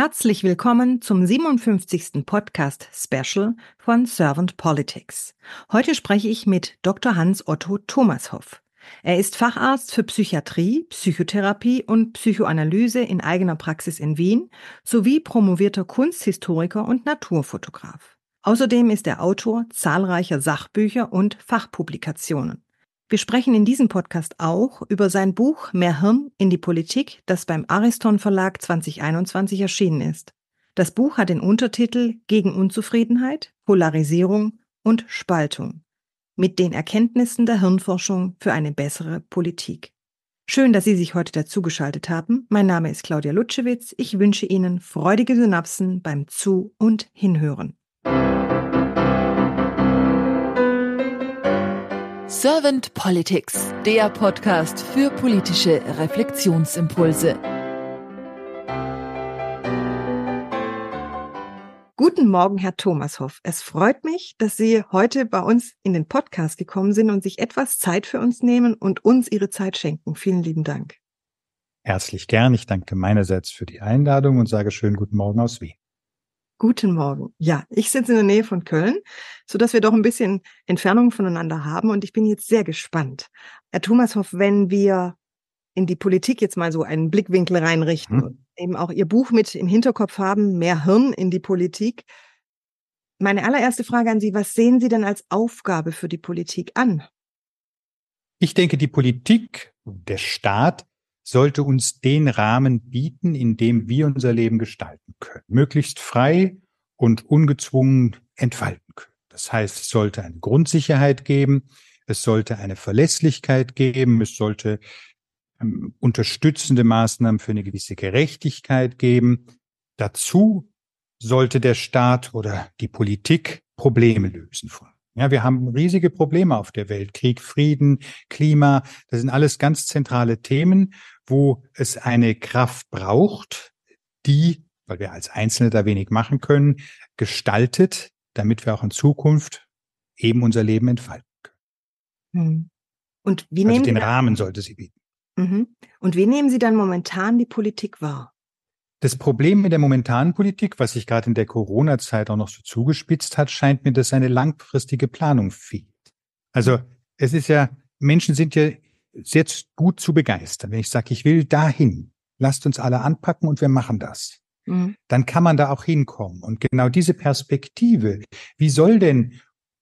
Herzlich willkommen zum 57. Podcast Special von Servant Politics. Heute spreche ich mit Dr. Hans Otto Thomashoff. Er ist Facharzt für Psychiatrie, Psychotherapie und Psychoanalyse in eigener Praxis in Wien sowie promovierter Kunsthistoriker und Naturfotograf. Außerdem ist er Autor zahlreicher Sachbücher und Fachpublikationen. Wir sprechen in diesem Podcast auch über sein Buch Mehr Hirn in die Politik, das beim Ariston Verlag 2021 erschienen ist. Das Buch hat den Untertitel Gegen Unzufriedenheit, Polarisierung und Spaltung mit den Erkenntnissen der Hirnforschung für eine bessere Politik. Schön, dass Sie sich heute dazugeschaltet haben. Mein Name ist Claudia Lutschewitz. Ich wünsche Ihnen freudige Synapsen beim Zu- und Hinhören. Servant Politics, der Podcast für politische Reflexionsimpulse. Guten Morgen, Herr Thomashoff. Es freut mich, dass Sie heute bei uns in den Podcast gekommen sind und sich etwas Zeit für uns nehmen und uns Ihre Zeit schenken. Vielen lieben Dank. Herzlich gern. Ich danke meinerseits für die Einladung und sage schönen guten Morgen aus Wien. Guten Morgen. Ja, ich sitze in der Nähe von Köln, so dass wir doch ein bisschen Entfernung voneinander haben und ich bin jetzt sehr gespannt. Herr Thomashoff, wenn wir in die Politik jetzt mal so einen Blickwinkel reinrichten, hm. eben auch Ihr Buch mit im Hinterkopf haben, mehr Hirn in die Politik. Meine allererste Frage an Sie, was sehen Sie denn als Aufgabe für die Politik an? Ich denke, die Politik, der Staat sollte uns den Rahmen bieten, in dem wir unser Leben gestalten können, möglichst frei und ungezwungen entfalten können. Das heißt, es sollte eine Grundsicherheit geben, es sollte eine Verlässlichkeit geben, es sollte ähm, unterstützende Maßnahmen für eine gewisse Gerechtigkeit geben. Dazu sollte der Staat oder die Politik Probleme lösen. Ja, wir haben riesige Probleme auf der Welt. Krieg, Frieden, Klima, das sind alles ganz zentrale Themen, wo es eine Kraft braucht, die, weil wir als Einzelne da wenig machen können, gestaltet, damit wir auch in Zukunft eben unser Leben entfalten können. Hm. Und wie also nehmen den Rahmen sollte sie bieten. Mhm. Und wie nehmen Sie dann momentan die Politik wahr? Das Problem mit der momentanen Politik, was sich gerade in der Corona-Zeit auch noch so zugespitzt hat, scheint mir, dass eine langfristige Planung fehlt. Also es ist ja, Menschen sind ja sehr gut zu begeistern. Wenn ich sage, ich will dahin, lasst uns alle anpacken und wir machen das. Mhm. Dann kann man da auch hinkommen. Und genau diese Perspektive, wie soll denn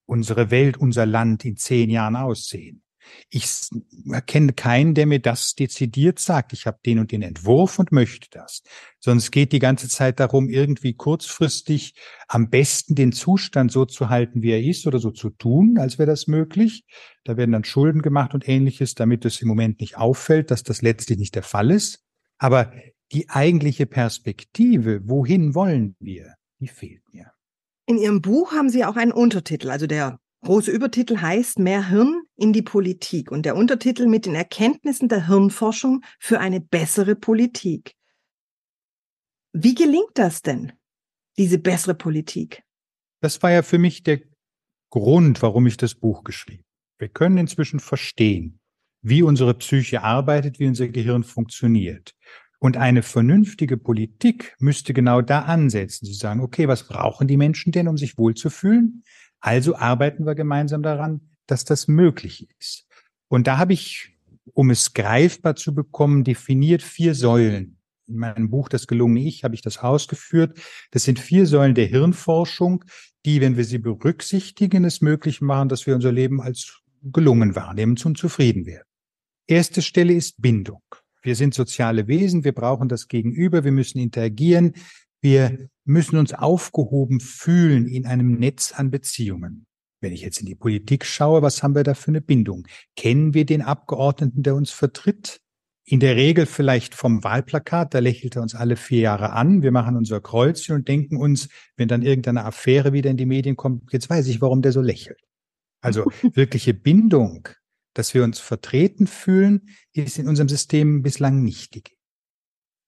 unsere Welt, unser Land in zehn Jahren aussehen? Ich erkenne keinen, der mir das dezidiert sagt. Ich habe den und den Entwurf und möchte das. Es geht die ganze Zeit darum, irgendwie kurzfristig am besten den Zustand so zu halten, wie er ist oder so zu tun, als wäre das möglich. Da werden dann Schulden gemacht und ähnliches, damit es im Moment nicht auffällt, dass das letztlich nicht der Fall ist. Aber die eigentliche Perspektive, wohin wollen wir, die fehlt mir. In Ihrem Buch haben Sie auch einen Untertitel, also der große Übertitel heißt Mehr Hirn in die Politik und der Untertitel mit den Erkenntnissen der Hirnforschung für eine bessere Politik. Wie gelingt das denn, diese bessere Politik? Das war ja für mich der Grund, warum ich das Buch geschrieben. Wir können inzwischen verstehen, wie unsere Psyche arbeitet, wie unser Gehirn funktioniert. Und eine vernünftige Politik müsste genau da ansetzen. Sie sagen, okay, was brauchen die Menschen denn, um sich wohlzufühlen? Also arbeiten wir gemeinsam daran, dass das möglich ist. Und da habe ich, um es greifbar zu bekommen, definiert vier Säulen. In meinem Buch Das gelungene Ich habe ich das ausgeführt. Das sind vier Säulen der Hirnforschung, die, wenn wir sie berücksichtigen, es möglich machen, dass wir unser Leben als gelungen wahrnehmen und zufrieden werden. Erste Stelle ist Bindung. Wir sind soziale Wesen, wir brauchen das Gegenüber, wir müssen interagieren, wir müssen uns aufgehoben fühlen in einem Netz an Beziehungen. Wenn ich jetzt in die Politik schaue, was haben wir da für eine Bindung? Kennen wir den Abgeordneten, der uns vertritt? In der Regel vielleicht vom Wahlplakat, da lächelt er uns alle vier Jahre an. Wir machen unser Kreuzchen und denken uns, wenn dann irgendeine Affäre wieder in die Medien kommt, jetzt weiß ich, warum der so lächelt. Also wirkliche Bindung, dass wir uns vertreten fühlen, ist in unserem System bislang nicht gegeben.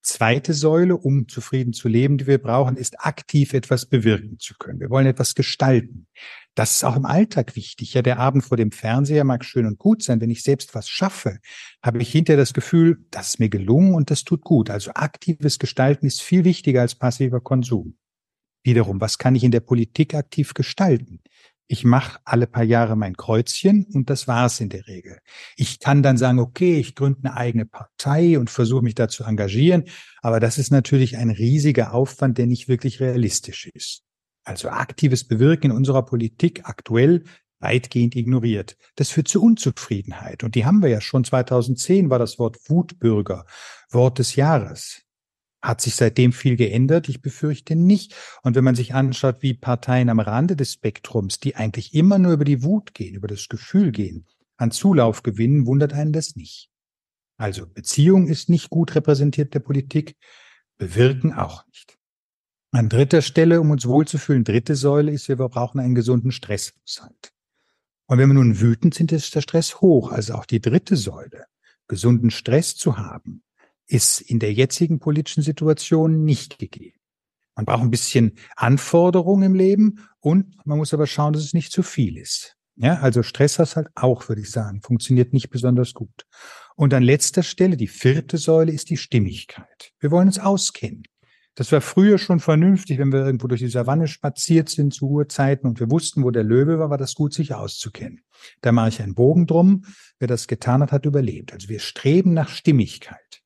Zweite Säule, um zufrieden zu leben, die wir brauchen, ist aktiv etwas bewirken zu können. Wir wollen etwas gestalten. Das ist auch im Alltag wichtig. Ja, der Abend vor dem Fernseher mag schön und gut sein. Wenn ich selbst was schaffe, habe ich hinterher das Gefühl, das ist mir gelungen und das tut gut. Also aktives Gestalten ist viel wichtiger als passiver Konsum. Wiederum, was kann ich in der Politik aktiv gestalten? Ich mache alle paar Jahre mein Kreuzchen und das war's in der Regel. Ich kann dann sagen, okay, ich gründe eine eigene Partei und versuche mich da zu engagieren, aber das ist natürlich ein riesiger Aufwand, der nicht wirklich realistisch ist. Also aktives Bewirken in unserer Politik aktuell weitgehend ignoriert. Das führt zu Unzufriedenheit. Und die haben wir ja schon 2010 war das Wort Wutbürger Wort des Jahres. Hat sich seitdem viel geändert? Ich befürchte nicht. Und wenn man sich anschaut, wie Parteien am Rande des Spektrums, die eigentlich immer nur über die Wut gehen, über das Gefühl gehen, an Zulauf gewinnen, wundert einen das nicht. Also Beziehung ist nicht gut repräsentiert der Politik, bewirken auch nicht. An dritter Stelle, um uns wohlzufühlen, dritte Säule ist, wir brauchen einen gesunden Stresshaushalt. Und wenn wir nun wütend sind, ist der Stress hoch. Also auch die dritte Säule, gesunden Stress zu haben, ist in der jetzigen politischen Situation nicht gegeben. Man braucht ein bisschen Anforderungen im Leben und man muss aber schauen, dass es nicht zu viel ist. Ja, also Stresshaushalt auch, würde ich sagen, funktioniert nicht besonders gut. Und an letzter Stelle, die vierte Säule, ist die Stimmigkeit. Wir wollen uns auskennen. Das war früher schon vernünftig, wenn wir irgendwo durch die Savanne spaziert sind zu Uhrzeiten und wir wussten, wo der Löwe war, war das gut, sich auszukennen. Da mache ich einen Bogen drum. Wer das getan hat, hat überlebt. Also wir streben nach Stimmigkeit.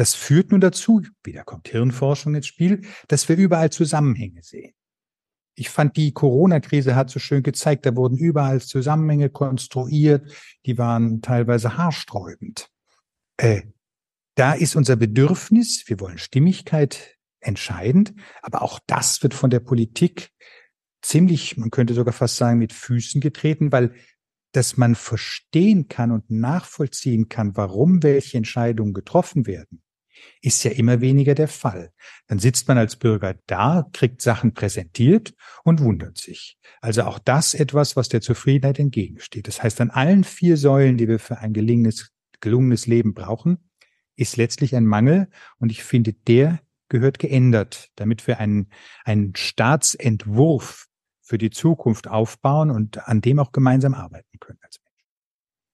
Das führt nun dazu, wieder kommt Hirnforschung ins Spiel, dass wir überall Zusammenhänge sehen. Ich fand, die Corona-Krise hat so schön gezeigt, da wurden überall Zusammenhänge konstruiert, die waren teilweise haarsträubend. Äh, da ist unser Bedürfnis, wir wollen Stimmigkeit, entscheidend, aber auch das wird von der Politik ziemlich, man könnte sogar fast sagen, mit Füßen getreten, weil dass man verstehen kann und nachvollziehen kann, warum welche Entscheidungen getroffen werden, ist ja immer weniger der Fall. Dann sitzt man als Bürger da, kriegt Sachen präsentiert und wundert sich. Also auch das etwas, was der Zufriedenheit entgegensteht. Das heißt, an allen vier Säulen, die wir für ein gelungenes, gelungenes Leben brauchen, ist letztlich ein Mangel. Und ich finde, der gehört geändert, damit wir einen, einen Staatsentwurf für die Zukunft aufbauen und an dem auch gemeinsam arbeiten können als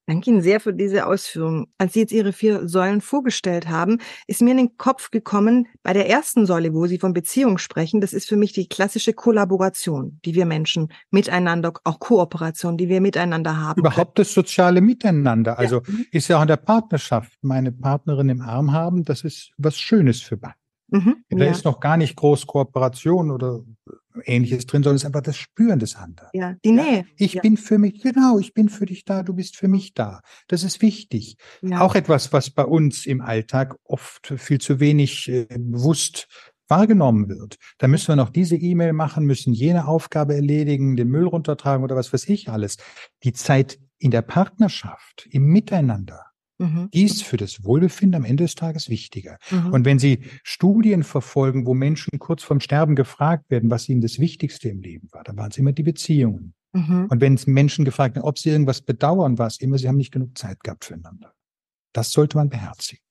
Danke Ihnen sehr für diese Ausführungen. Als Sie jetzt Ihre vier Säulen vorgestellt haben, ist mir in den Kopf gekommen, bei der ersten Säule, wo Sie von Beziehung sprechen, das ist für mich die klassische Kollaboration, die wir Menschen miteinander, auch Kooperation, die wir miteinander haben. Überhaupt das soziale Miteinander. Also ja. ist ja auch in der Partnerschaft, meine Partnerin im Arm haben, das ist was Schönes für beide. Mhm, da ja. ist noch gar nicht groß Kooperation oder Ähnliches drin, sondern es ist einfach das Spüren des anderen. Ja, die Nähe. Ja, ich ja. bin für mich, genau, ich bin für dich da, du bist für mich da. Das ist wichtig. Ja. Auch etwas, was bei uns im Alltag oft viel zu wenig äh, bewusst wahrgenommen wird. Da müssen wir noch diese E-Mail machen, müssen jene Aufgabe erledigen, den Müll runtertragen oder was weiß ich alles. Die Zeit in der Partnerschaft, im Miteinander, Mhm. Die ist für das Wohlbefinden am Ende des Tages wichtiger. Mhm. Und wenn Sie Studien verfolgen, wo Menschen kurz vorm Sterben gefragt werden, was ihnen das Wichtigste im Leben war, dann waren es immer die Beziehungen. Mhm. Und wenn Menschen gefragt werden, ob sie irgendwas bedauern, war es immer, sie haben nicht genug Zeit gehabt füreinander. Das sollte man beherzigen.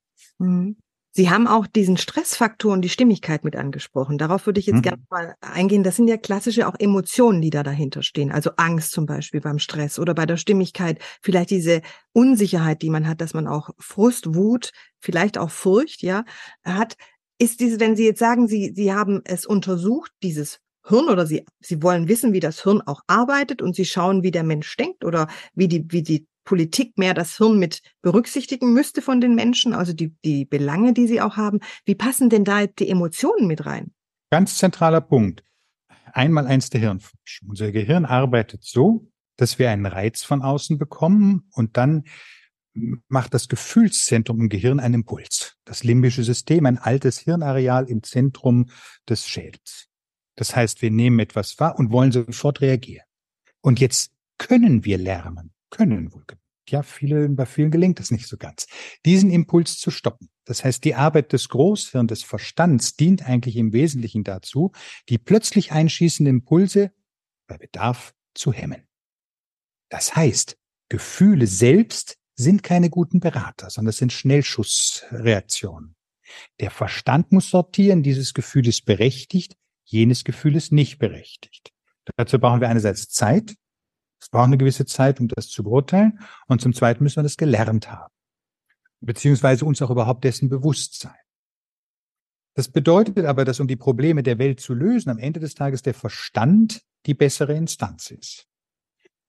Sie haben auch diesen Stressfaktor und die Stimmigkeit mit angesprochen. Darauf würde ich jetzt mhm. gerne mal eingehen. Das sind ja klassische auch Emotionen, die da dahinter stehen. Also Angst zum Beispiel beim Stress oder bei der Stimmigkeit. Vielleicht diese Unsicherheit, die man hat, dass man auch Frust, Wut, vielleicht auch Furcht, ja, hat. Ist diese, wenn Sie jetzt sagen, Sie, Sie haben es untersucht, dieses Hirn oder Sie, Sie wollen wissen, wie das Hirn auch arbeitet und Sie schauen, wie der Mensch denkt oder wie die, wie die Politik mehr das Hirn mit berücksichtigen müsste von den Menschen, also die, die Belange, die sie auch haben. Wie passen denn da die Emotionen mit rein? Ganz zentraler Punkt. Einmal eins der Hirnforschung. Unser Gehirn arbeitet so, dass wir einen Reiz von außen bekommen und dann macht das Gefühlszentrum im Gehirn einen Impuls. Das limbische System, ein altes Hirnareal im Zentrum des Schädels. Das heißt, wir nehmen etwas wahr und wollen sofort reagieren. Und jetzt können wir lernen, können wohl. Ja, viele, bei vielen gelingt es nicht so ganz. Diesen Impuls zu stoppen. Das heißt, die Arbeit des Großhirns, des Verstands dient eigentlich im Wesentlichen dazu, die plötzlich einschießenden Impulse bei Bedarf zu hemmen. Das heißt, Gefühle selbst sind keine guten Berater, sondern es sind Schnellschussreaktionen. Der Verstand muss sortieren, dieses Gefühl ist berechtigt, jenes Gefühl ist nicht berechtigt. Dazu brauchen wir einerseits Zeit, es braucht eine gewisse Zeit, um das zu beurteilen, und zum Zweiten müssen wir das gelernt haben, beziehungsweise uns auch überhaupt dessen bewusst sein. Das bedeutet aber, dass um die Probleme der Welt zu lösen, am Ende des Tages der Verstand die bessere Instanz ist.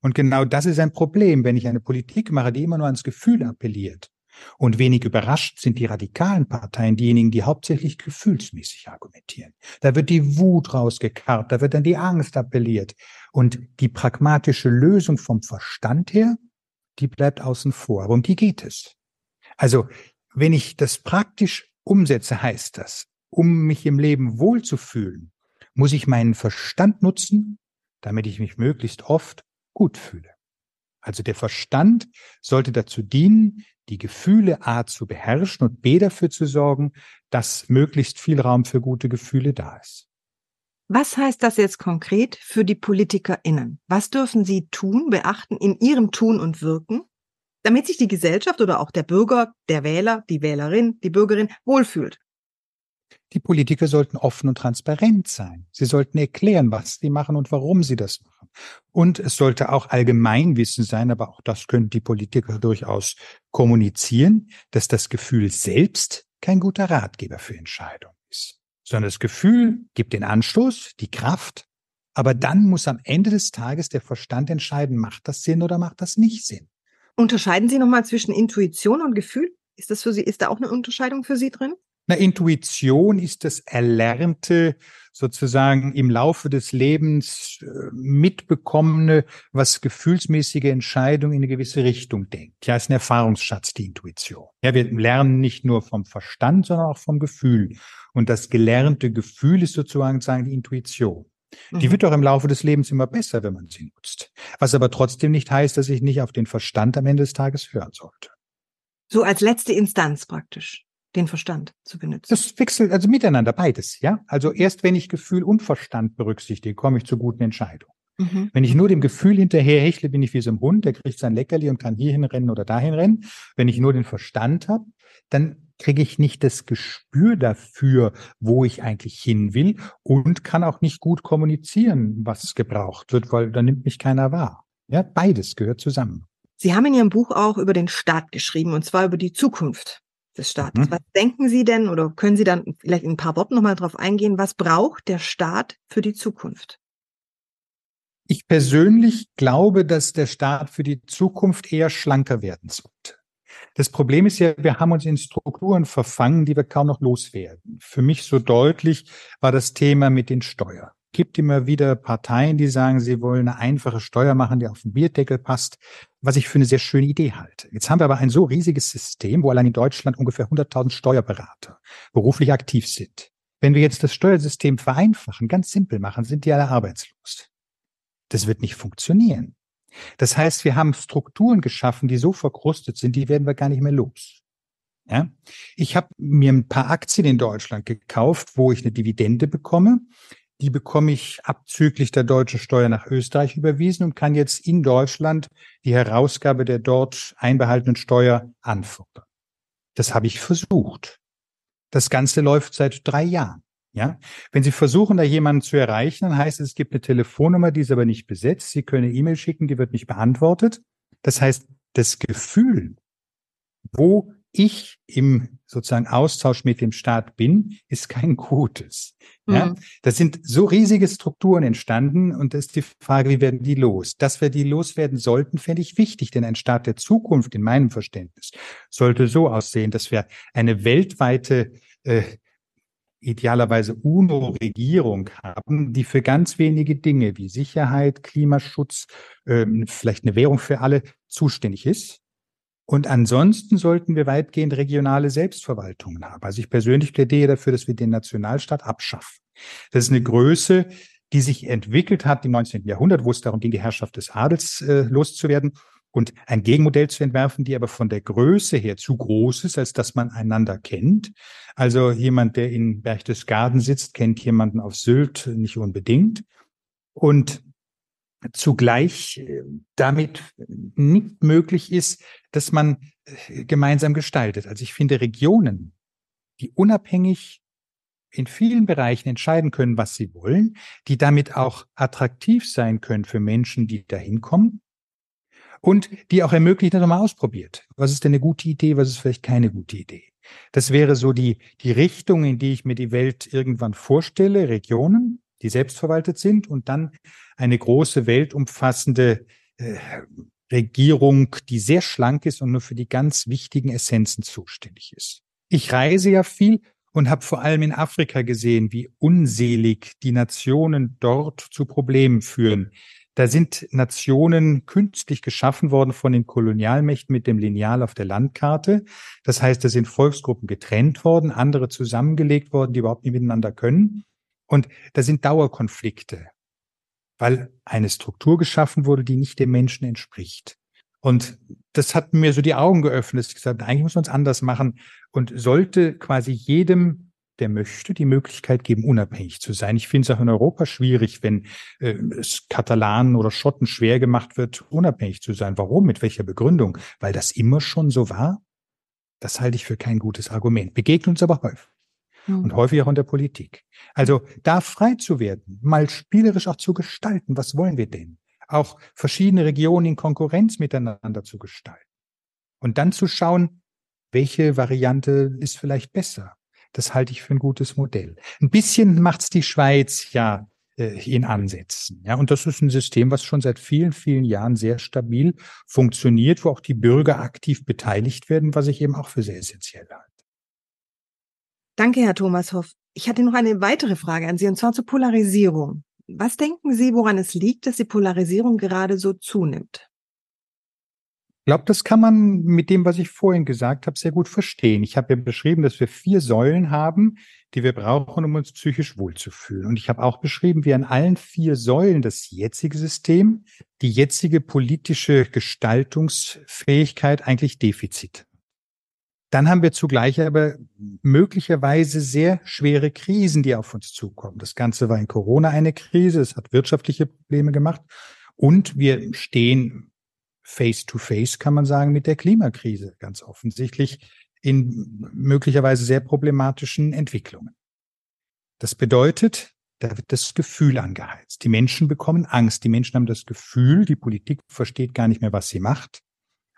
Und genau das ist ein Problem, wenn ich eine Politik mache, die immer nur ans Gefühl appelliert. Und wenig überrascht sind die radikalen Parteien diejenigen, die hauptsächlich gefühlsmäßig argumentieren. Da wird die Wut rausgekarrt, da wird dann die Angst appelliert. Und die pragmatische Lösung vom Verstand her, die bleibt außen vor. Aber um die geht es. Also, wenn ich das praktisch umsetze, heißt das, um mich im Leben wohlzufühlen, muss ich meinen Verstand nutzen, damit ich mich möglichst oft gut fühle. Also der Verstand sollte dazu dienen, die Gefühle A zu beherrschen und B dafür zu sorgen, dass möglichst viel Raum für gute Gefühle da ist. Was heißt das jetzt konkret für die PolitikerInnen? Was dürfen sie tun, beachten in ihrem Tun und Wirken, damit sich die Gesellschaft oder auch der Bürger, der Wähler, die Wählerin, die Bürgerin wohlfühlt? Die Politiker sollten offen und transparent sein. Sie sollten erklären, was sie machen und warum sie das machen. Und es sollte auch Allgemeinwissen sein, aber auch das können die Politiker durchaus kommunizieren, dass das Gefühl selbst kein guter Ratgeber für Entscheidungen ist, sondern das Gefühl gibt den Anstoß, die Kraft, aber dann muss am Ende des Tages der Verstand entscheiden, macht das Sinn oder macht das nicht Sinn. Unterscheiden Sie nochmal zwischen Intuition und Gefühl? Ist das für Sie, ist da auch eine Unterscheidung für Sie drin? Na, Intuition ist das Erlernte, sozusagen im Laufe des Lebens äh, mitbekommene, was gefühlsmäßige Entscheidungen in eine gewisse Richtung denkt. Ja, ist ein Erfahrungsschatz, die Intuition. Ja, wir lernen nicht nur vom Verstand, sondern auch vom Gefühl. Und das gelernte Gefühl ist sozusagen sagen, die Intuition. Die mhm. wird doch im Laufe des Lebens immer besser, wenn man sie nutzt. Was aber trotzdem nicht heißt, dass ich nicht auf den Verstand am Ende des Tages hören sollte. So als letzte Instanz praktisch den Verstand zu benutzen. Das wechselt also miteinander beides, ja. Also erst wenn ich Gefühl und Verstand berücksichtige, komme ich zu guten Entscheidungen. Mhm. Wenn ich nur dem Gefühl hinterher hechle, bin ich wie so ein Hund, der kriegt sein Leckerli und kann hierhin rennen oder dahin rennen. Wenn ich nur den Verstand habe, dann kriege ich nicht das Gespür dafür, wo ich eigentlich hin will und kann auch nicht gut kommunizieren, was gebraucht wird, weil da nimmt mich keiner wahr. Ja, beides gehört zusammen. Sie haben in Ihrem Buch auch über den Staat geschrieben, und zwar über die Zukunft des Staates. Mhm. Was denken Sie denn oder können Sie dann vielleicht in ein paar Worten nochmal drauf eingehen, was braucht der Staat für die Zukunft? Ich persönlich glaube, dass der Staat für die Zukunft eher schlanker werden sollte. Das Problem ist ja, wir haben uns in Strukturen verfangen, die wir kaum noch loswerden. Für mich so deutlich war das Thema mit den Steuern gibt immer wieder Parteien, die sagen, sie wollen eine einfache Steuer machen, die auf den Bierdeckel passt, was ich für eine sehr schöne Idee halte. Jetzt haben wir aber ein so riesiges System, wo allein in Deutschland ungefähr 100.000 Steuerberater beruflich aktiv sind. Wenn wir jetzt das Steuersystem vereinfachen, ganz simpel machen, sind die alle arbeitslos. Das wird nicht funktionieren. Das heißt, wir haben Strukturen geschaffen, die so verkrustet sind, die werden wir gar nicht mehr los. Ja? Ich habe mir ein paar Aktien in Deutschland gekauft, wo ich eine Dividende bekomme die bekomme ich abzüglich der deutschen Steuer nach Österreich überwiesen und kann jetzt in Deutschland die Herausgabe der dort einbehaltenen Steuer anfordern. Das habe ich versucht. Das Ganze läuft seit drei Jahren. Ja, wenn Sie versuchen, da jemanden zu erreichen, dann heißt es, es gibt eine Telefonnummer, die ist aber nicht besetzt. Sie können eine E-Mail schicken, die wird nicht beantwortet. Das heißt, das Gefühl, wo ich im sozusagen Austausch mit dem Staat bin, ist kein gutes. Ja, mhm. das sind so riesige Strukturen entstanden und das ist die Frage, wie werden die los? Dass wir die loswerden sollten, fände ich wichtig, denn ein Staat der Zukunft in meinem Verständnis sollte so aussehen, dass wir eine weltweite äh, idealerweise UNO-Regierung haben, die für ganz wenige Dinge wie Sicherheit, Klimaschutz, äh, vielleicht eine Währung für alle zuständig ist und ansonsten sollten wir weitgehend regionale Selbstverwaltungen haben. Also ich persönlich plädiere dafür, dass wir den Nationalstaat abschaffen. Das ist eine Größe, die sich entwickelt hat im 19. Jahrhundert, wo es darum ging, die Herrschaft des Adels äh, loszuwerden und ein Gegenmodell zu entwerfen, die aber von der Größe her zu groß ist, als dass man einander kennt. Also jemand, der in Berchtesgaden sitzt, kennt jemanden auf Sylt nicht unbedingt. Und zugleich äh, damit nicht möglich ist, dass man äh, gemeinsam gestaltet. Also ich finde Regionen die unabhängig in vielen Bereichen entscheiden können, was sie wollen, die damit auch attraktiv sein können für Menschen, die dahin kommen und die auch ermöglichen, dass man mal ausprobiert. Was ist denn eine gute Idee, was ist vielleicht keine gute Idee? Das wäre so die, die Richtung, in die ich mir die Welt irgendwann vorstelle, Regionen, die selbstverwaltet sind und dann eine große weltumfassende äh, Regierung, die sehr schlank ist und nur für die ganz wichtigen Essenzen zuständig ist. Ich reise ja viel und habe vor allem in Afrika gesehen, wie unselig die Nationen dort zu Problemen führen. Da sind Nationen künstlich geschaffen worden von den Kolonialmächten mit dem Lineal auf der Landkarte. Das heißt, da sind Volksgruppen getrennt worden, andere zusammengelegt worden, die überhaupt nicht miteinander können. Und da sind Dauerkonflikte, weil eine Struktur geschaffen wurde, die nicht dem Menschen entspricht. Und das hat mir so die Augen geöffnet. Ich gesagt, eigentlich muss man es anders machen und sollte quasi jedem, der möchte, die Möglichkeit geben, unabhängig zu sein. Ich finde es auch in Europa schwierig, wenn äh, es Katalanen oder Schotten schwer gemacht wird, unabhängig zu sein. Warum? Mit welcher Begründung? Weil das immer schon so war? Das halte ich für kein gutes Argument. Begegnet uns aber häufig. Mhm. Und häufig auch in der Politik. Also da frei zu werden, mal spielerisch auch zu gestalten. Was wollen wir denn? auch verschiedene Regionen in Konkurrenz miteinander zu gestalten. Und dann zu schauen, welche Variante ist vielleicht besser. Das halte ich für ein gutes Modell. Ein bisschen macht's die Schweiz ja äh, in Ansätzen. Ja, und das ist ein System, was schon seit vielen, vielen Jahren sehr stabil funktioniert, wo auch die Bürger aktiv beteiligt werden, was ich eben auch für sehr essentiell halte. Danke, Herr Thomas Hoff. Ich hatte noch eine weitere Frage an Sie, und zwar zur Polarisierung. Was denken Sie, woran es liegt, dass die Polarisierung gerade so zunimmt? Ich glaube, das kann man mit dem, was ich vorhin gesagt habe, sehr gut verstehen. Ich habe ja beschrieben, dass wir vier Säulen haben, die wir brauchen, um uns psychisch wohlzufühlen. Und ich habe auch beschrieben, wie an allen vier Säulen das jetzige System, die jetzige politische Gestaltungsfähigkeit eigentlich Defizit dann haben wir zugleich aber möglicherweise sehr schwere Krisen, die auf uns zukommen. Das Ganze war in Corona eine Krise, es hat wirtschaftliche Probleme gemacht und wir stehen face to face, kann man sagen, mit der Klimakrise ganz offensichtlich in möglicherweise sehr problematischen Entwicklungen. Das bedeutet, da wird das Gefühl angeheizt. Die Menschen bekommen Angst. Die Menschen haben das Gefühl, die Politik versteht gar nicht mehr, was sie macht.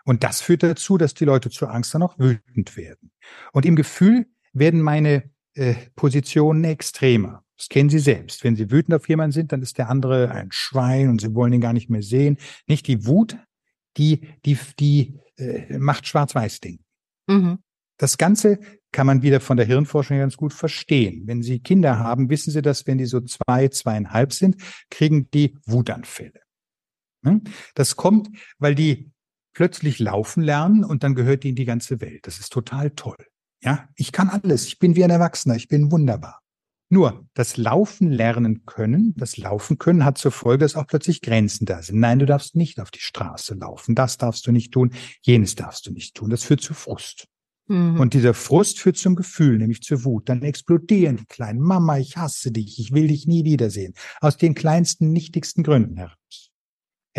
Und das führt dazu, dass die Leute zur Angst dann auch wütend werden. Und im Gefühl werden meine äh, Positionen extremer. Das kennen Sie selbst. Wenn Sie wütend auf jemanden sind, dann ist der andere ein Schwein und Sie wollen ihn gar nicht mehr sehen. Nicht die Wut, die, die, die äh, macht Schwarz-Weiß-Ding. Mhm. Das Ganze kann man wieder von der Hirnforschung ganz gut verstehen. Wenn Sie Kinder haben, wissen Sie, dass wenn die so zwei, zweieinhalb sind, kriegen die Wutanfälle. Hm? Das kommt, weil die plötzlich laufen lernen und dann gehört ihnen die ganze Welt. Das ist total toll. Ja, ich kann alles. Ich bin wie ein Erwachsener. Ich bin wunderbar. Nur das Laufen lernen können, das Laufen können hat zur Folge, dass auch plötzlich Grenzen da sind. Nein, du darfst nicht auf die Straße laufen. Das darfst du nicht tun. Jenes darfst du nicht tun. Das führt zu Frust. Mhm. Und dieser Frust führt zum Gefühl, nämlich zur Wut. Dann explodieren die kleinen Mama, ich hasse dich. Ich will dich nie wiedersehen. Aus den kleinsten, nichtigsten Gründen heraus.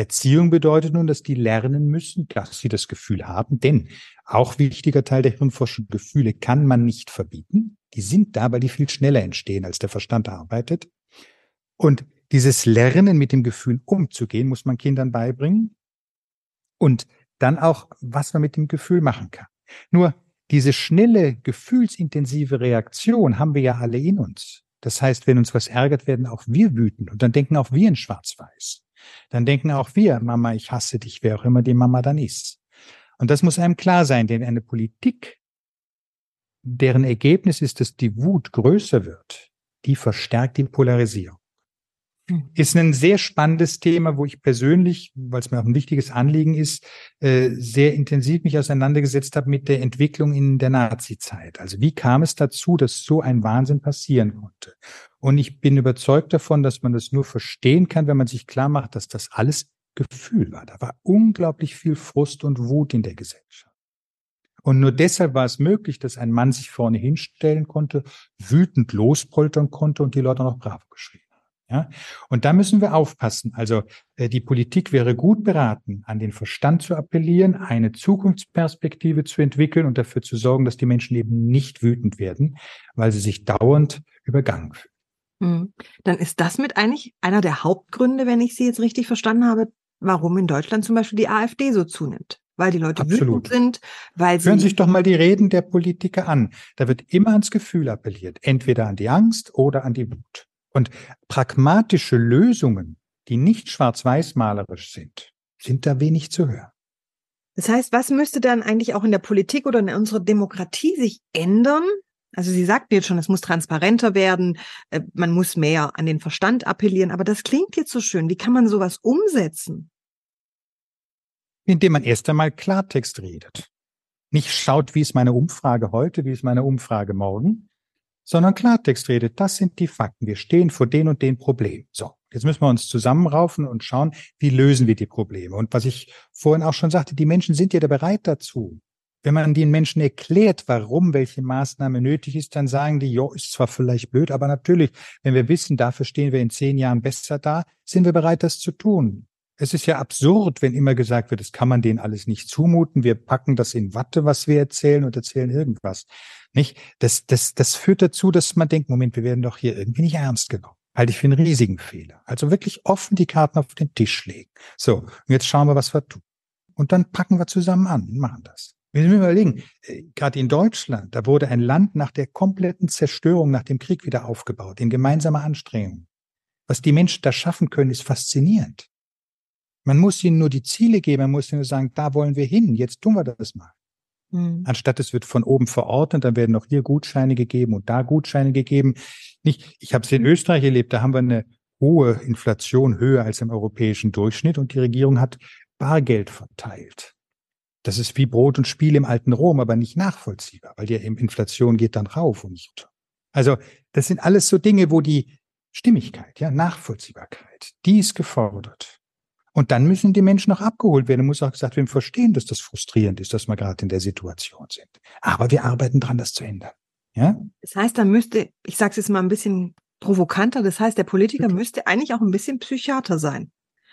Erziehung bedeutet nun, dass die lernen müssen, dass sie das Gefühl haben, denn auch wichtiger Teil der Hirnforschung, Gefühle kann man nicht verbieten. Die sind da, weil die viel schneller entstehen, als der Verstand arbeitet. Und dieses Lernen mit dem Gefühl umzugehen, muss man Kindern beibringen. Und dann auch, was man mit dem Gefühl machen kann. Nur diese schnelle, gefühlsintensive Reaktion haben wir ja alle in uns. Das heißt, wenn uns was ärgert, werden auch wir wütend und dann denken auch wir in Schwarz-Weiß dann denken auch wir, Mama, ich hasse dich, wer auch immer die Mama dann ist. Und das muss einem klar sein, denn eine Politik, deren Ergebnis ist, dass die Wut größer wird, die verstärkt die Polarisierung. Ist ein sehr spannendes Thema, wo ich persönlich, weil es mir auch ein wichtiges Anliegen ist, äh, sehr intensiv mich auseinandergesetzt habe mit der Entwicklung in der Nazi-Zeit. Also wie kam es dazu, dass so ein Wahnsinn passieren konnte? Und ich bin überzeugt davon, dass man das nur verstehen kann, wenn man sich klar macht, dass das alles Gefühl war. Da war unglaublich viel Frust und Wut in der Gesellschaft. Und nur deshalb war es möglich, dass ein Mann sich vorne hinstellen konnte, wütend lospoltern konnte und die Leute noch brav geschrieben. Ja, und da müssen wir aufpassen. Also äh, die Politik wäre gut beraten, an den Verstand zu appellieren, eine Zukunftsperspektive zu entwickeln und dafür zu sorgen, dass die Menschen eben nicht wütend werden, weil sie sich dauernd übergangen fühlen. Mhm. Dann ist das mit eigentlich einer der Hauptgründe, wenn ich Sie jetzt richtig verstanden habe, warum in Deutschland zum Beispiel die AfD so zunimmt. Weil die Leute Absolut. wütend sind, weil sie. Hören Sie sich doch mal die Reden der Politiker an. Da wird immer ans Gefühl appelliert. Entweder an die Angst oder an die Wut. Und pragmatische Lösungen, die nicht schwarz-weiß-malerisch sind, sind da wenig zu hören. Das heißt, was müsste dann eigentlich auch in der Politik oder in unserer Demokratie sich ändern? Also Sie sagten jetzt schon, es muss transparenter werden, äh, man muss mehr an den Verstand appellieren, aber das klingt jetzt so schön. Wie kann man sowas umsetzen? Indem man erst einmal Klartext redet. Nicht schaut, wie ist meine Umfrage heute, wie ist meine Umfrage morgen, sondern Klartext redet. Das sind die Fakten. Wir stehen vor den und den Problemen. So, jetzt müssen wir uns zusammenraufen und schauen, wie lösen wir die Probleme. Und was ich vorhin auch schon sagte, die Menschen sind ja da bereit dazu. Wenn man den Menschen erklärt, warum welche Maßnahme nötig ist, dann sagen die, jo, ist zwar vielleicht blöd, aber natürlich, wenn wir wissen, dafür stehen wir in zehn Jahren besser da, sind wir bereit, das zu tun. Es ist ja absurd, wenn immer gesagt wird, das kann man denen alles nicht zumuten. Wir packen das in Watte, was wir erzählen und erzählen irgendwas. Nicht? Das, das, das führt dazu, dass man denkt, Moment, wir werden doch hier irgendwie nicht ernst genommen. Halte ich für einen riesigen Fehler. Also wirklich offen die Karten auf den Tisch legen. So, und jetzt schauen wir, was wir tun. Und dann packen wir zusammen an und machen das. Wir müssen überlegen, äh, gerade in Deutschland, da wurde ein Land nach der kompletten Zerstörung nach dem Krieg wieder aufgebaut, in gemeinsamer Anstrengung. Was die Menschen da schaffen können, ist faszinierend. Man muss ihnen nur die Ziele geben, man muss ihnen nur sagen, da wollen wir hin, jetzt tun wir das mal. Mhm. Anstatt es wird von oben verordnet, dann werden noch hier Gutscheine gegeben und da Gutscheine gegeben. Nicht, ich habe es in Österreich erlebt, da haben wir eine hohe Inflation, höher als im europäischen Durchschnitt und die Regierung hat Bargeld verteilt. Das ist wie Brot und Spiel im alten Rom, aber nicht nachvollziehbar, weil die Inflation geht dann rauf und nicht runter. Also das sind alles so Dinge, wo die Stimmigkeit, ja, Nachvollziehbarkeit, die ist gefordert. Und dann müssen die Menschen auch abgeholt werden. muss auch gesagt werden, verstehen, dass das frustrierend ist, dass wir gerade in der Situation sind. Aber wir arbeiten dran, das zu ändern. Ja? Das heißt, da müsste, ich sage es jetzt mal ein bisschen provokanter, das heißt, der Politiker Bitte? müsste eigentlich auch ein bisschen Psychiater sein.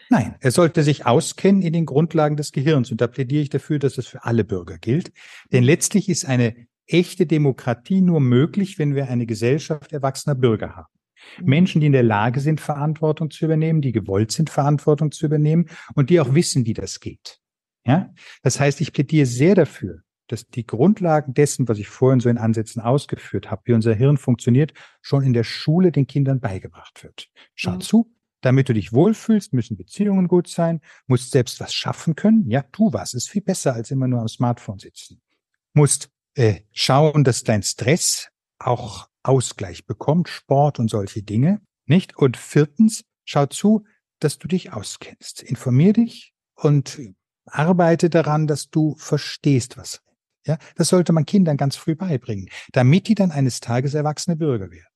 Nein, er sollte sich auskennen in den Grundlagen des Gehirns. Und da plädiere ich dafür, dass das für alle Bürger gilt. Denn letztlich ist eine echte Demokratie nur möglich, wenn wir eine Gesellschaft erwachsener Bürger haben. Menschen, die in der Lage sind, Verantwortung zu übernehmen, die gewollt sind, Verantwortung zu übernehmen und die auch wissen, wie das geht. Ja? Das heißt, ich plädiere sehr dafür, dass die Grundlagen dessen, was ich vorhin so in Ansätzen ausgeführt habe, wie unser Hirn funktioniert, schon in der Schule den Kindern beigebracht wird. Schau mhm. zu, damit du dich wohlfühlst, müssen Beziehungen gut sein, musst selbst was schaffen können. Ja, tu was, ist viel besser als immer nur am Smartphone sitzen. Musst äh, schauen, dass dein Stress auch Ausgleich bekommt, Sport und solche Dinge, nicht? Und viertens, schau zu, dass du dich auskennst. Informier dich und arbeite daran, dass du verstehst, was. Ja, das sollte man Kindern ganz früh beibringen, damit die dann eines Tages erwachsene Bürger werden.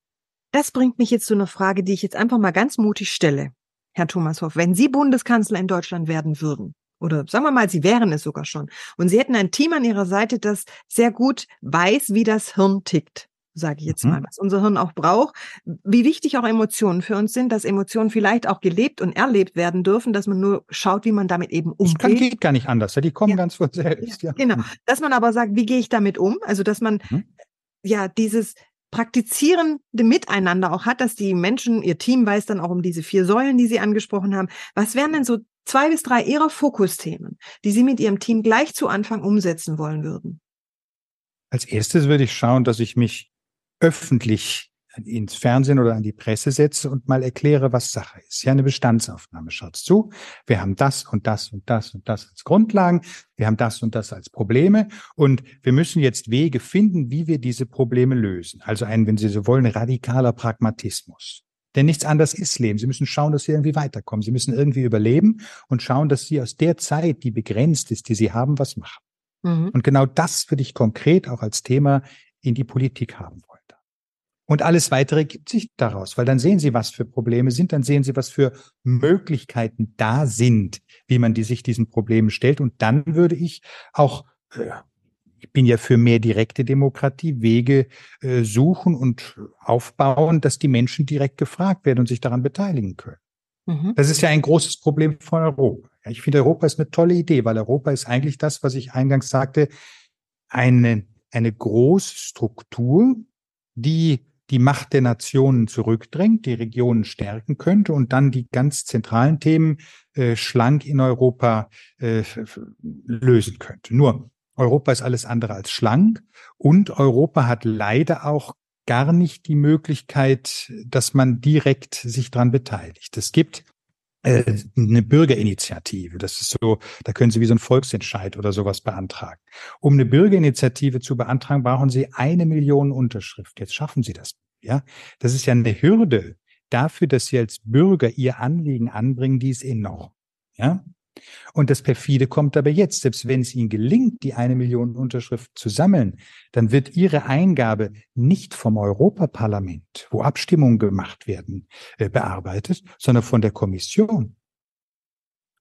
Das bringt mich jetzt zu einer Frage, die ich jetzt einfach mal ganz mutig stelle. Herr Thomas Hoff, wenn Sie Bundeskanzler in Deutschland werden würden, oder sagen wir mal, Sie wären es sogar schon, und Sie hätten ein Team an Ihrer Seite, das sehr gut weiß, wie das Hirn tickt, sage ich jetzt mhm. mal, was unser Hirn auch braucht, wie wichtig auch Emotionen für uns sind, dass Emotionen vielleicht auch gelebt und erlebt werden dürfen, dass man nur schaut, wie man damit eben umgeht. Das kann, geht gar nicht anders, ja, die kommen ja. ganz von selbst. Ja. Genau, dass man aber sagt, wie gehe ich damit um? Also, dass man mhm. ja dieses praktizierende Miteinander auch hat, dass die Menschen, ihr Team weiß dann auch um diese vier Säulen, die Sie angesprochen haben. Was wären denn so zwei bis drei Ihrer Fokusthemen, die Sie mit Ihrem Team gleich zu Anfang umsetzen wollen würden? Als erstes würde ich schauen, dass ich mich öffentlich ins Fernsehen oder an die Presse setze und mal erkläre, was Sache ist. Ja, eine Bestandsaufnahme. Schaut zu. Wir haben das und das und das und das als Grundlagen. Wir haben das und das als Probleme. Und wir müssen jetzt Wege finden, wie wir diese Probleme lösen. Also ein, wenn Sie so wollen, radikaler Pragmatismus. Denn nichts anderes ist Leben. Sie müssen schauen, dass Sie irgendwie weiterkommen. Sie müssen irgendwie überleben und schauen, dass Sie aus der Zeit, die begrenzt ist, die Sie haben, was machen. Mhm. Und genau das würde ich konkret auch als Thema in die Politik haben wollen. Und alles weitere gibt sich daraus, weil dann sehen Sie, was für Probleme sind, dann sehen Sie, was für Möglichkeiten da sind, wie man die sich diesen Problemen stellt. Und dann würde ich auch äh, ich bin ja für mehr direkte Demokratie, Wege äh, suchen und aufbauen, dass die Menschen direkt gefragt werden und sich daran beteiligen können. Mhm. Das ist ja ein großes Problem von Europa. Ich finde, Europa ist eine tolle Idee, weil Europa ist eigentlich das, was ich eingangs sagte, eine, eine Großstruktur, die die Macht der Nationen zurückdrängt, die Regionen stärken könnte und dann die ganz zentralen Themen äh, schlank in Europa äh, lösen könnte. Nur Europa ist alles andere als schlank und Europa hat leider auch gar nicht die Möglichkeit, dass man direkt sich dran beteiligt. Es gibt äh, eine Bürgerinitiative. Das ist so, da können Sie wie so ein Volksentscheid oder sowas beantragen. Um eine Bürgerinitiative zu beantragen, brauchen Sie eine Million Unterschrift. Jetzt schaffen Sie das. Ja, das ist ja eine Hürde dafür, dass Sie als Bürger Ihr Anliegen anbringen, die ist enorm. Ja, und das perfide kommt aber jetzt, selbst wenn es Ihnen gelingt, die eine Million Unterschrift zu sammeln, dann wird Ihre Eingabe nicht vom Europaparlament, wo Abstimmungen gemacht werden, äh, bearbeitet, sondern von der Kommission.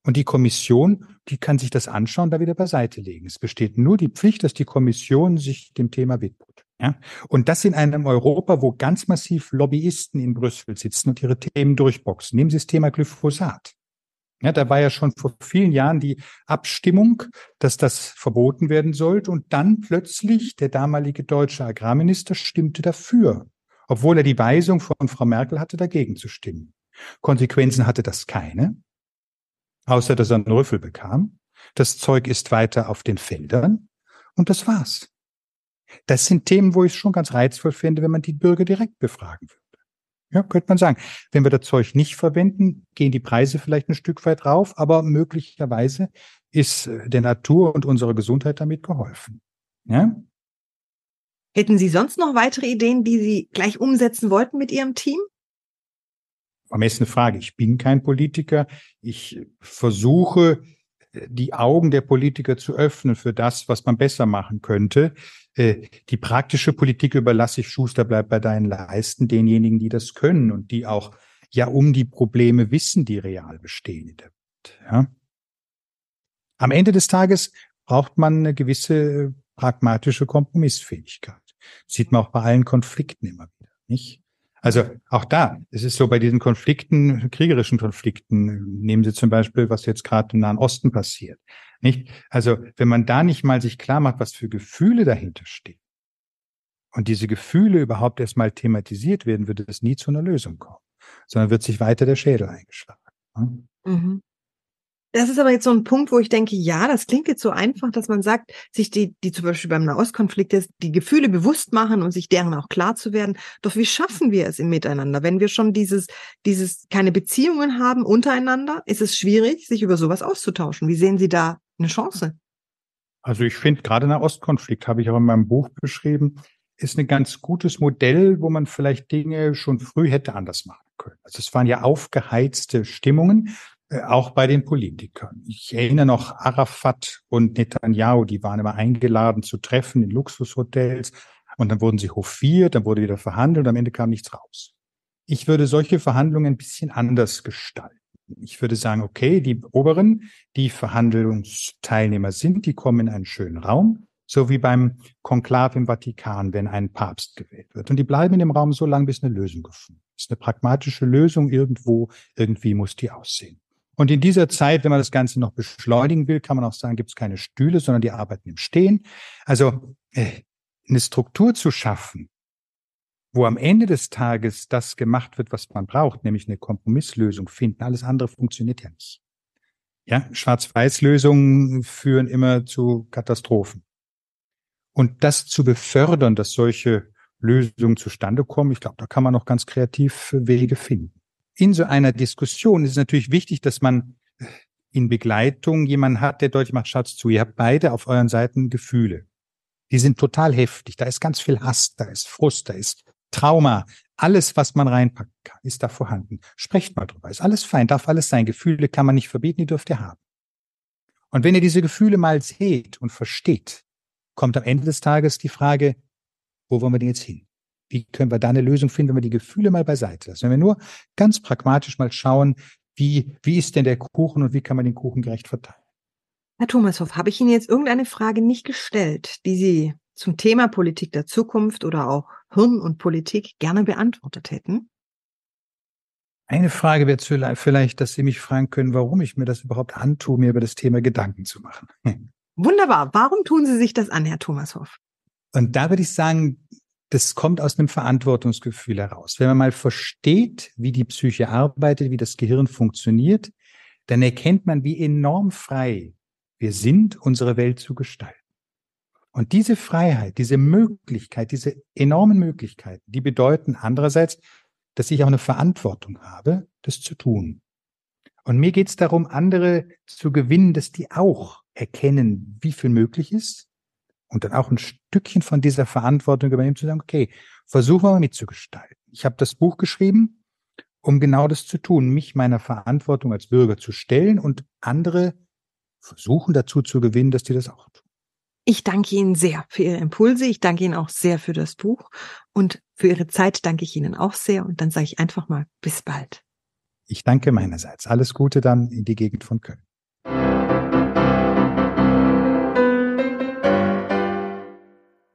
Und die Kommission, die kann sich das anschauen, da wieder beiseite legen. Es besteht nur die Pflicht, dass die Kommission sich dem Thema widmet. Ja? Und das in einem Europa, wo ganz massiv Lobbyisten in Brüssel sitzen und ihre Themen durchboxen. Nehmen Sie das Thema Glyphosat. Ja, da war ja schon vor vielen Jahren die Abstimmung, dass das verboten werden sollte. Und dann plötzlich der damalige deutsche Agrarminister stimmte dafür, obwohl er die Weisung von Frau Merkel hatte, dagegen zu stimmen. Konsequenzen hatte das keine, außer dass er einen Rüffel bekam. Das Zeug ist weiter auf den Feldern und das war's. Das sind Themen, wo ich es schon ganz reizvoll finde, wenn man die Bürger direkt befragen würde. Ja, könnte man sagen. Wenn wir das Zeug nicht verwenden, gehen die Preise vielleicht ein Stück weit rauf, aber möglicherweise ist äh, der Natur und unserer Gesundheit damit geholfen. Ja? Hätten Sie sonst noch weitere Ideen, die Sie gleich umsetzen wollten mit Ihrem Team? Am besten eine Frage. Ich bin kein Politiker. Ich versuche, die Augen der Politiker zu öffnen für das, was man besser machen könnte. Äh, die praktische Politik überlasse ich Schuster bleibt bei deinen Leisten denjenigen, die das können und die auch ja um die Probleme wissen, die real bestehen in der Welt. Ja. Am Ende des Tages braucht man eine gewisse pragmatische Kompromissfähigkeit. Das sieht man auch bei allen Konflikten immer wieder, nicht? Also auch da, es ist so bei diesen Konflikten, kriegerischen Konflikten, nehmen Sie zum Beispiel, was jetzt gerade im Nahen Osten passiert. Nicht? Also, wenn man da nicht mal sich klar macht, was für Gefühle dahinter stehen und diese Gefühle überhaupt erstmal thematisiert werden, würde es nie zu einer Lösung kommen, sondern wird sich weiter der Schädel eingeschlagen. Mhm. Das ist aber jetzt so ein Punkt, wo ich denke, ja, das klingt jetzt so einfach, dass man sagt, sich die, die zum Beispiel beim Nahostkonflikt ist, die Gefühle bewusst machen und sich deren auch klar zu werden. Doch wie schaffen wir es im Miteinander? Wenn wir schon dieses, dieses keine Beziehungen haben untereinander, ist es schwierig, sich über sowas auszutauschen. Wie sehen Sie da eine Chance. Also ich finde, gerade der Ostkonflikt, habe ich auch in meinem Buch beschrieben, ist ein ganz gutes Modell, wo man vielleicht Dinge schon früh hätte anders machen können. Also es waren ja aufgeheizte Stimmungen, auch bei den Politikern. Ich erinnere noch Arafat und Netanyahu, die waren immer eingeladen zu treffen in Luxushotels und dann wurden sie hofiert, dann wurde wieder verhandelt und am Ende kam nichts raus. Ich würde solche Verhandlungen ein bisschen anders gestalten ich würde sagen, okay, die Oberen, die Verhandlungsteilnehmer sind, die kommen in einen schönen Raum, so wie beim Konklav im Vatikan, wenn ein Papst gewählt wird. Und die bleiben in dem Raum so lange, bis eine Lösung gefunden ist. Eine pragmatische Lösung irgendwo, irgendwie muss die aussehen. Und in dieser Zeit, wenn man das Ganze noch beschleunigen will, kann man auch sagen, gibt es keine Stühle, sondern die arbeiten im Stehen. Also äh, eine Struktur zu schaffen, wo am Ende des Tages das gemacht wird, was man braucht, nämlich eine Kompromisslösung finden. Alles andere funktioniert ja nicht. Ja, Schwarz-Weiß-Lösungen führen immer zu Katastrophen. Und das zu befördern, dass solche Lösungen zustande kommen, ich glaube, da kann man noch ganz kreativ Wege finden. In so einer Diskussion ist es natürlich wichtig, dass man in Begleitung jemanden hat, der deutlich macht, Schatz zu, ihr habt beide auf euren Seiten Gefühle. Die sind total heftig. Da ist ganz viel Hass, da ist Frust, da ist Trauma, alles, was man reinpacken kann, ist da vorhanden. Sprecht mal drüber. Ist alles fein, darf alles sein. Gefühle kann man nicht verbieten, die dürft ihr haben. Und wenn ihr diese Gefühle mal seht und versteht, kommt am Ende des Tages die Frage, wo wollen wir denn jetzt hin? Wie können wir da eine Lösung finden, wenn wir die Gefühle mal beiseite lassen? Wenn wir nur ganz pragmatisch mal schauen, wie, wie ist denn der Kuchen und wie kann man den Kuchen gerecht verteilen? Herr Thomashoff, habe ich Ihnen jetzt irgendeine Frage nicht gestellt, die Sie zum Thema Politik der Zukunft oder auch Hirn und Politik gerne beantwortet hätten? Eine Frage wäre vielleicht, dass Sie mich fragen können, warum ich mir das überhaupt antue, mir über das Thema Gedanken zu machen. Wunderbar. Warum tun Sie sich das an, Herr Thomashoff? Und da würde ich sagen, das kommt aus einem Verantwortungsgefühl heraus. Wenn man mal versteht, wie die Psyche arbeitet, wie das Gehirn funktioniert, dann erkennt man, wie enorm frei wir sind, unsere Welt zu gestalten. Und diese Freiheit, diese Möglichkeit, diese enormen Möglichkeiten, die bedeuten andererseits, dass ich auch eine Verantwortung habe, das zu tun. Und mir geht es darum, andere zu gewinnen, dass die auch erkennen, wie viel möglich ist und dann auch ein Stückchen von dieser Verantwortung übernehmen, zu sagen, okay, versuchen wir mal mitzugestalten. Ich habe das Buch geschrieben, um genau das zu tun, mich meiner Verantwortung als Bürger zu stellen und andere versuchen dazu zu gewinnen, dass die das auch tun. Ich danke Ihnen sehr für Ihre Impulse. Ich danke Ihnen auch sehr für das Buch und für Ihre Zeit danke ich Ihnen auch sehr. Und dann sage ich einfach mal bis bald. Ich danke meinerseits. Alles Gute dann in die Gegend von Köln.